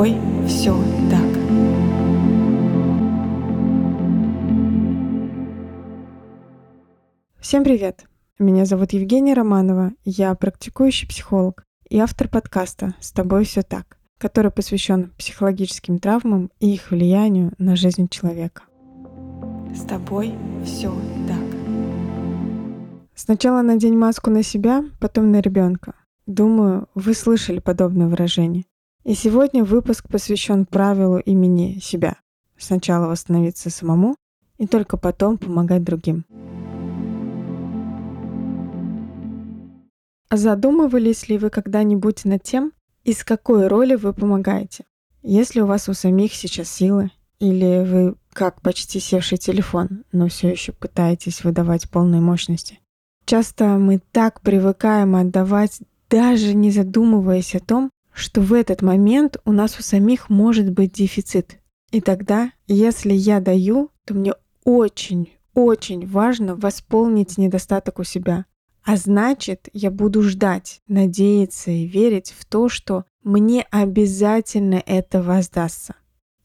тобой все так. Всем привет! Меня зовут Евгения Романова, я практикующий психолог и автор подкаста «С тобой все так», который посвящен психологическим травмам и их влиянию на жизнь человека. С тобой все так. Сначала надень маску на себя, потом на ребенка. Думаю, вы слышали подобное выражение. И сегодня выпуск посвящен правилу имени себя. Сначала восстановиться самому и только потом помогать другим. Задумывались ли вы когда-нибудь над тем, из какой роли вы помогаете? Если у вас у самих сейчас силы, или вы как почти севший телефон, но все еще пытаетесь выдавать полной мощности. Часто мы так привыкаем отдавать, даже не задумываясь о том, что в этот момент у нас у самих может быть дефицит. И тогда, если я даю, то мне очень, очень важно восполнить недостаток у себя. А значит, я буду ждать, надеяться и верить в то, что мне обязательно это воздастся.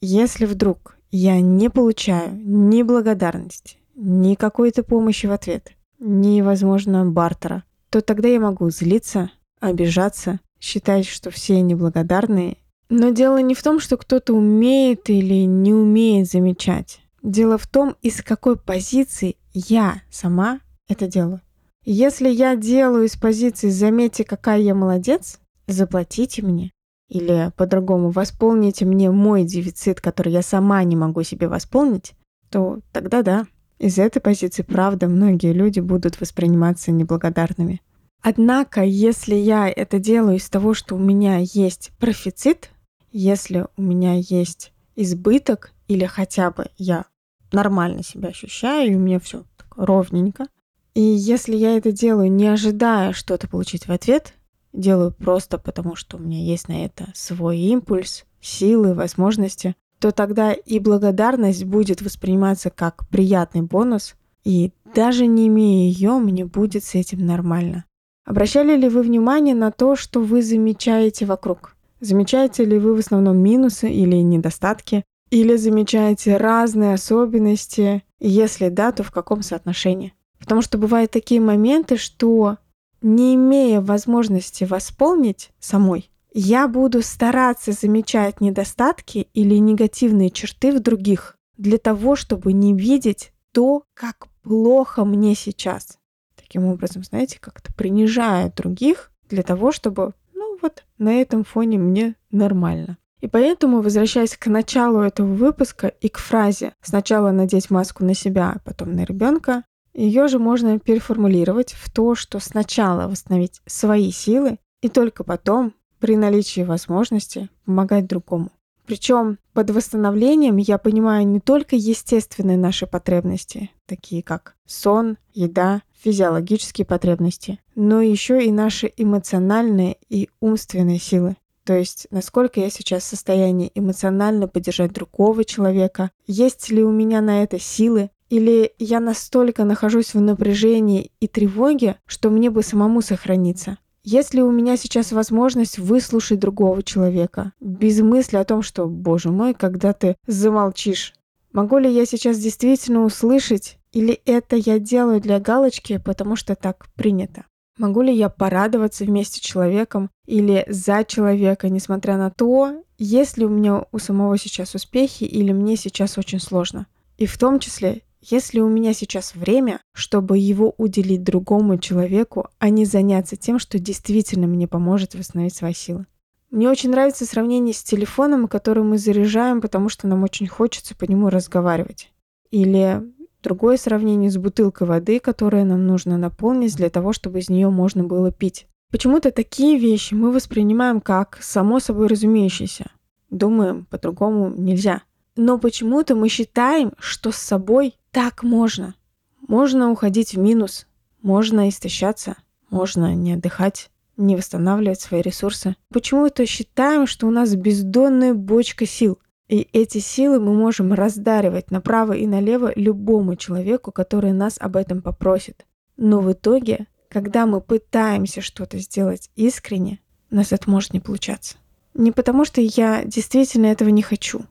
Если вдруг я не получаю ни благодарности, ни какой-то помощи в ответ, ни, возможно, бартера, то тогда я могу злиться, обижаться считать, что все неблагодарные. Но дело не в том, что кто-то умеет или не умеет замечать. Дело в том, из какой позиции я сама это делаю. Если я делаю из позиции «заметьте, какая я молодец», заплатите мне. Или по-другому, восполните мне мой дефицит, который я сама не могу себе восполнить, то тогда да. Из этой позиции, правда, многие люди будут восприниматься неблагодарными. Однако, если я это делаю из того, что у меня есть профицит, если у меня есть избыток или хотя бы я нормально себя ощущаю, и у меня все ровненько, и если я это делаю, не ожидая что-то получить в ответ, делаю просто потому, что у меня есть на это свой импульс, силы, возможности, то тогда и благодарность будет восприниматься как приятный бонус, и даже не имея ее, мне будет с этим нормально. Обращали ли вы внимание на то, что вы замечаете вокруг? Замечаете ли вы в основном минусы или недостатки? Или замечаете разные особенности? Если да, то в каком соотношении? Потому что бывают такие моменты, что не имея возможности восполнить самой, я буду стараться замечать недостатки или негативные черты в других для того, чтобы не видеть то, как плохо мне сейчас таким образом, знаете, как-то принижает других для того, чтобы, ну вот, на этом фоне мне нормально. И поэтому, возвращаясь к началу этого выпуска и к фразе «сначала надеть маску на себя, а потом на ребенка», ее же можно переформулировать в то, что сначала восстановить свои силы и только потом, при наличии возможности, помогать другому. Причем под восстановлением я понимаю не только естественные наши потребности, такие как сон, еда, физиологические потребности, но еще и наши эмоциональные и умственные силы. То есть, насколько я сейчас в состоянии эмоционально поддержать другого человека, есть ли у меня на это силы, или я настолько нахожусь в напряжении и тревоге, что мне бы самому сохраниться. Есть ли у меня сейчас возможность выслушать другого человека, без мысли о том, что, боже мой, когда ты замолчишь? Могу ли я сейчас действительно услышать, или это я делаю для галочки, потому что так принято? Могу ли я порадоваться вместе с человеком или за человека, несмотря на то, есть ли у меня у самого сейчас успехи или мне сейчас очень сложно? И в том числе, если у меня сейчас время, чтобы его уделить другому человеку, а не заняться тем, что действительно мне поможет восстановить свои силы. Мне очень нравится сравнение с телефоном, который мы заряжаем, потому что нам очень хочется по нему разговаривать. Или другое сравнение с бутылкой воды, которую нам нужно наполнить для того, чтобы из нее можно было пить. Почему-то такие вещи мы воспринимаем как само собой разумеющиеся. Думаем, по-другому нельзя. Но почему-то мы считаем, что с собой так можно. Можно уходить в минус, можно истощаться, можно не отдыхать, не восстанавливать свои ресурсы. Почему-то считаем, что у нас бездонная бочка сил. И эти силы мы можем раздаривать направо и налево любому человеку, который нас об этом попросит. Но в итоге, когда мы пытаемся что-то сделать искренне, у нас это может не получаться. Не потому, что я действительно этого не хочу.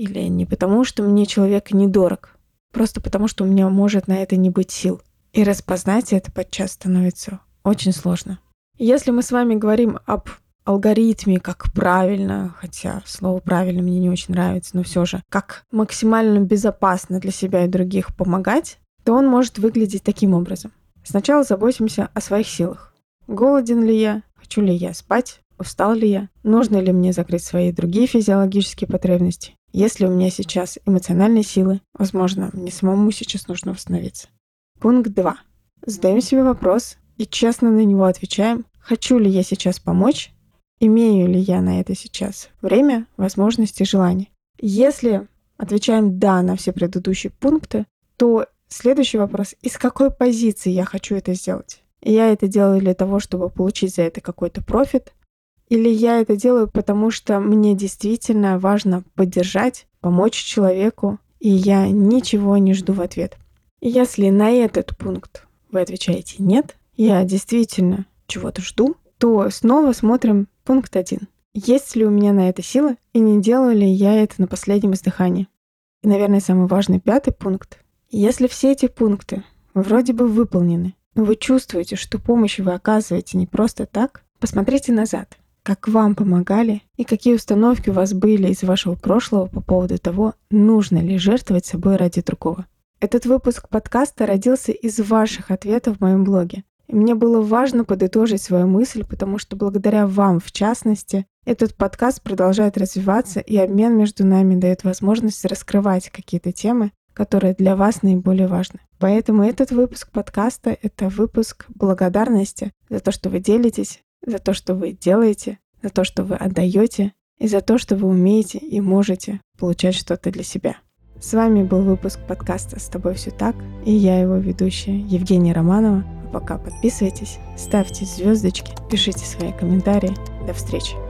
Или не потому, что мне человек недорог. Просто потому, что у меня может на это не быть сил. И распознать это подчас становится очень сложно. Если мы с вами говорим об алгоритме, как правильно, хотя слово правильно мне не очень нравится, но все же, как максимально безопасно для себя и других помогать, то он может выглядеть таким образом. Сначала заботимся о своих силах. Голоден ли я? Хочу ли я спать? Устал ли я? Нужно ли мне закрыть свои другие физиологические потребности? Есть ли у меня сейчас эмоциональные силы? Возможно, мне самому сейчас нужно восстановиться. Пункт 2. Задаем себе вопрос и честно на него отвечаем, хочу ли я сейчас помочь имею ли я на это сейчас время, возможности, желание. Если отвечаем «да» на все предыдущие пункты, то следующий вопрос — из какой позиции я хочу это сделать? Я это делаю для того, чтобы получить за это какой-то профит, или я это делаю, потому что мне действительно важно поддержать, помочь человеку, и я ничего не жду в ответ. Если на этот пункт вы отвечаете «нет», я действительно чего-то жду, то снова смотрим Пункт 1. Есть ли у меня на это силы, и не делаю ли я это на последнем издыхании? И, наверное, самый важный пятый пункт. Если все эти пункты вроде бы выполнены, но вы чувствуете, что помощь вы оказываете не просто так, посмотрите назад, как вам помогали и какие установки у вас были из вашего прошлого по поводу того, нужно ли жертвовать собой ради другого. Этот выпуск подкаста родился из ваших ответов в моем блоге. И мне было важно подытожить свою мысль, потому что благодаря вам, в частности, этот подкаст продолжает развиваться, и обмен между нами дает возможность раскрывать какие-то темы, которые для вас наиболее важны. Поэтому этот выпуск подкаста — это выпуск благодарности за то, что вы делитесь, за то, что вы делаете, за то, что вы отдаете, и за то, что вы умеете и можете получать что-то для себя. С вами был выпуск подкаста «С тобой все так» и я его ведущая Евгения Романова. Пока подписывайтесь, ставьте звездочки, пишите свои комментарии. До встречи!